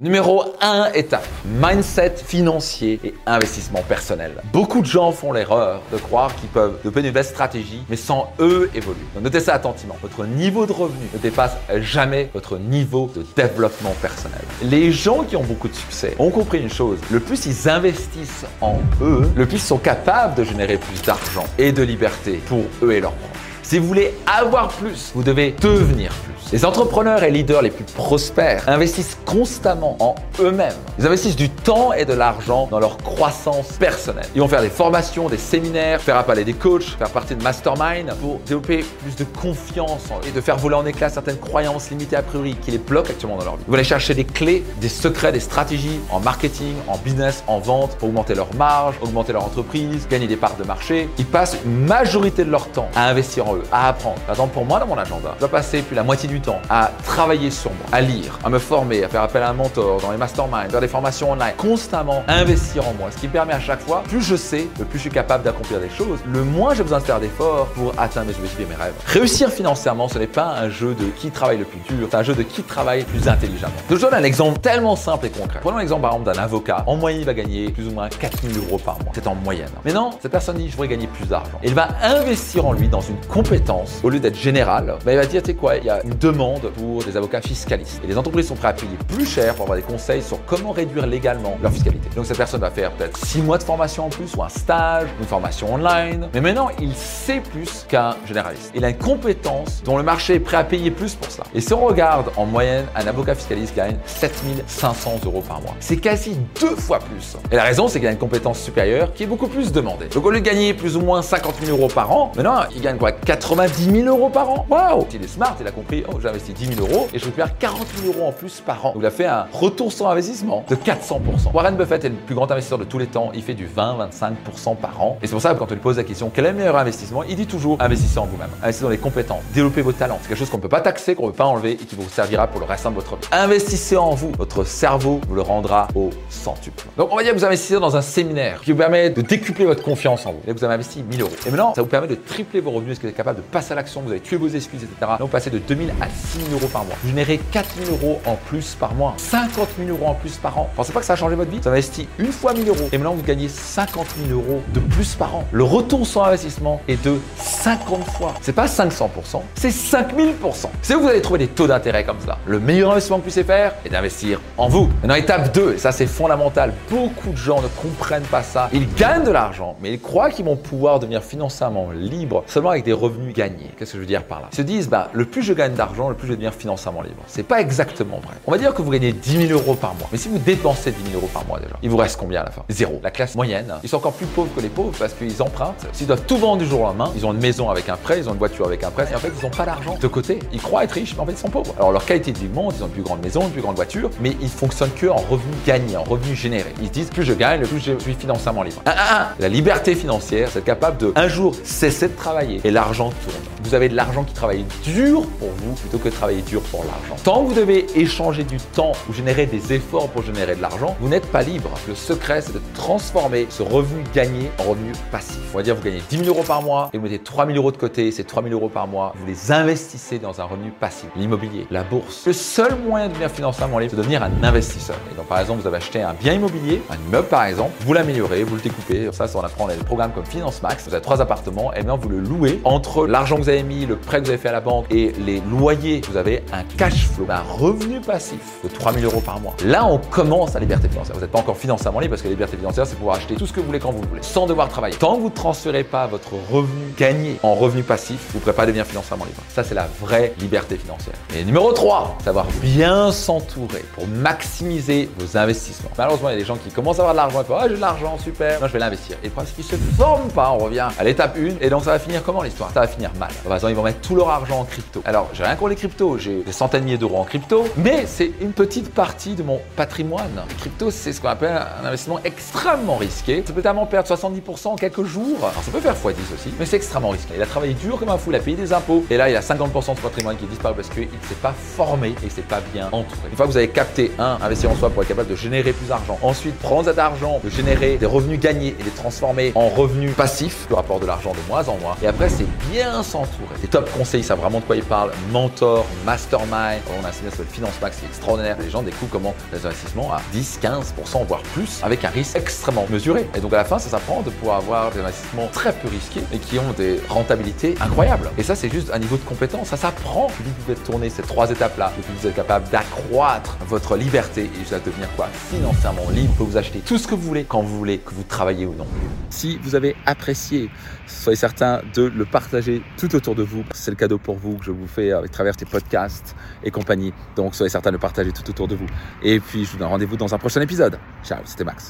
Numéro 1 étape, mindset financier et investissement personnel. Beaucoup de gens font l'erreur de croire qu'ils peuvent développer une belle stratégie, mais sans eux évoluer. Donc notez ça attentivement. Votre niveau de revenu ne dépasse jamais votre niveau de développement personnel. Les gens qui ont beaucoup de succès ont compris une chose. Le plus ils investissent en eux, le plus ils sont capables de générer plus d'argent et de liberté pour eux et leurs proches. Si vous voulez avoir plus, vous devez devenir plus. Les entrepreneurs et leaders les plus prospères investissent constamment en eux-mêmes. Ils investissent du temps et de l'argent dans leur croissance personnelle. Ils vont faire des formations, des séminaires, faire appel à des coachs, faire partie de mastermind pour développer plus de confiance et de faire voler en éclats certaines croyances limitées a priori qui les bloquent actuellement dans leur vie. Ils vont aller chercher des clés, des secrets, des stratégies en marketing, en business, en vente pour augmenter leur marge, augmenter leur entreprise, gagner des parts de marché. Ils passent une majorité de leur temps à investir en eux, à apprendre. Par exemple, pour moi, dans mon agenda, je dois passer plus la moitié du temps à travailler sur moi, à lire, à me former, à faire appel à un mentor dans les masterminds, faire des formations online, constamment investir en moi. Ce qui me permet à chaque fois, plus je sais, le plus je suis capable d'accomplir des choses, le moins j'ai besoin de faire d'efforts pour atteindre mes objectifs et mes rêves. Réussir financièrement, ce n'est pas un jeu de qui travaille le plus dur, c'est un jeu de qui travaille plus intelligemment. Je donne un exemple tellement simple et concret. Prenons l'exemple par exemple d'un avocat. En moyenne, il va gagner plus ou moins 4000 euros par mois. C'est en moyenne. Mais non, cette personne dit je voudrais gagner plus d'argent. Il va investir en lui dans une compétence au lieu d'être général. Ben, il va dire tu sais quoi, il y a une demande pour des avocats fiscalistes. Et les entreprises sont prêtes à payer plus cher pour avoir des conseils sur comment réduire légalement leur fiscalité. Donc cette personne va faire peut-être 6 mois de formation en plus ou un stage, une formation online. Mais maintenant, il sait plus qu'un généraliste. Il a une compétence dont le marché est prêt à payer plus pour ça. Et si on regarde en moyenne, un avocat fiscaliste gagne 7500 euros par mois. C'est quasi deux fois plus. Et la raison, c'est qu'il a une compétence supérieure qui est beaucoup plus demandée. Donc au lieu de gagner plus ou moins 50 000 euros par an, maintenant, il gagne quoi? 90 000 euros par an Waouh Il est smart, il a compris, j'ai investi 10 000 euros et je récupère 40 000 euros en plus par an. Donc il a fait un retour sur investissement de 400%. Warren Buffett est le plus grand investisseur de tous les temps. Il fait du 20-25% par an. Et c'est pour ça que quand on lui pose la question quel est le meilleur investissement, il dit toujours investissez en vous-même. Investissez dans les compétences, développez vos talents. C'est quelque chose qu'on ne peut pas taxer, qu'on ne peut pas enlever et qui vous servira pour le restant de votre vie. Investissez en vous. Votre cerveau vous le rendra au centuple. Donc on va dire que vous investissez dans un séminaire qui vous permet de décupler votre confiance en vous. Et vous avez investi 1000 euros. Et maintenant, ça vous permet de tripler vos revenus. Est-ce que vous êtes capable de passer à l'action? Vous avez tué vos excuses, etc. Donc vous passez de 2000 à 6000 euros par mois. Vous générez 4000 euros en plus par mois. 50 000 euros en plus par an. Pensez pas que ça a changé votre vie? Vous investi une fois 1000 euros. Et maintenant, vous gagnez 50 000 euros de plus par an. Le retour sur investissement est de 50 fois. C'est pas 500%, c'est 5000%. C'est où vous allez trouver des taux d'intérêt comme ça. Le meilleur investissement que vous puissiez faire est d'investir en vous. Maintenant, étape 2, et ça c'est fondamental. Beaucoup de gens ne comprennent pas ça. Ils gagnent de l'argent, mais ils croient qu'ils vont pouvoir devenir financièrement libres seulement avec des revenus gagnés. Qu'est-ce que je veux dire par là? Ils se disent, bah, le plus je gagne d'argent, le plus je vais devenir financièrement libre. C'est pas exactement vrai. On va dire que vous gagnez 10 000 euros par mois. Mais si vous dépensez 10 000 euros par mois déjà, il vous reste combien à la fin? Zéro. La classe moyenne, ils sont encore plus pauvres que les pauvres parce qu'ils empruntent. S'ils doivent tout vendre du jour au lendemain, ils ont une maison avec un prêt, ils ont une voiture avec un prêt, et en fait, ils n'ont pas d'argent de côté. Ils croient être riches, mais en fait, ils sont pauvres. Alors, leur qualité de vie monte, ils ont une plus grande maison, une plus grande voiture, mais ils fonctionnent que en revenus gagnés, en revenus générés. Ils se disent, plus je gagne, plus je suis financièrement libre. Ah, ah, ah. La liberté financière, c'est être capable de un jour cesser de travailler et l'argent tourne. Vous avez de l'argent qui travaille dur pour vous plutôt que de travailler dur pour l'argent. Tant que vous devez échanger du temps ou générer des efforts pour générer de l'argent, vous n'êtes pas libre. Le secret, c'est de transformer ce revenu gagné en revenu passif. On va dire, vous gagnez 10 000 euros par mois et vous mettez 3 000 euros de côté. Ces 3 000 euros par mois, vous les investissez dans un revenu passif. L'immobilier, la bourse. Le seul moyen de devenir financièrement libre, c'est de devenir un investisseur. Et donc, par exemple, vous avez acheté un bien immobilier, un immeuble par exemple, vous l'améliorez, vous le découpez. Ça, ça on apprend les programmes comme Finance Max. Vous avez trois appartements maintenant vous le louez entre l'argent que vous avez mis, le prêt que vous avez fait à la banque et les loyers. Vous avez un cash flow, un revenu passif de 3 000 euros par mois. Là, on commence la liberté financière. Vous n'êtes pas encore financièrement libre parce que la liberté financière, c'est pouvoir acheter tout ce que vous voulez quand vous le voulez, sans devoir travailler. Tant que vous ne transférez pas votre revenu gagné en revenu passif, vous ne pourrez pas devenir financièrement libre. Ça, c'est la vraie liberté financière. Et numéro 3, savoir bien s'entourer pour maximiser vos investissements. Malheureusement, il y a des gens qui commencent à avoir de l'argent et font Ah, j'ai de l'argent, super, moi je vais l'investir. Et le problème, c'est qu'ils se forment pas. On revient à l'étape 1 et donc ça va finir comment l'histoire? Ça va finir mal. Par exemple, ils vont mettre tout leur argent en crypto. Alors, j'ai rien contre les cryptos, j'ai des centaines de milliers d'euros en crypto, mais c'est une petite partie de mon patrimoine. Les crypto, c'est ce qu'on appelle un investissement extrêmement risqué. Ça peut tellement perdre 70% en quelques jours. Alors, ça peut faire x10 aussi, mais c'est extrêmement risqué. Il a travaillé dur comme un fou, il a payé des impôts, et là, il a 50% de patrimoine qui disparaît parce qu'il ne s'est pas formé et s'est pas bien entouré. Une fois que vous avez capté, un, investir en soi pour être capable de générer plus d'argent. Ensuite, prendre cet argent, de générer des revenus gagnés et les transformer en revenus passifs, le rapport de l'argent de moins en moins. Et après, c'est bien s'entourer. Les top conseils savent vraiment de quoi ils parlent. Mentors, mastermind. On a séminaire sur le Finance Max qui est extraordinaire. Les gens découvrent comment les investissements à 10, 15%, voire plus, avec un risque extrêmement mesuré. Et donc à la fin, ça s'apprend de pouvoir avoir des investissements très peu risqués et qui ont des rentabilités incroyables. Et ça, c'est juste un niveau de compétence. Ça s'apprend. Vous pouvez tourner ces trois étapes-là. Puis vous êtes capable d'accroître votre liberté et juste à devenir quoi? Financièrement libre. Vous pouvez vous acheter tout ce que vous voulez quand vous voulez, que vous travaillez ou non. Si vous avez apprécié, soyez certain de le partager tout autour de vous. C'est le cadeau pour vous que je vous fais à travers tes podcasts et compagnie. Donc soyez certain de partager tout autour de vous. Et puis je vous donne rendez-vous dans un prochain épisode. Ciao, c'était Max.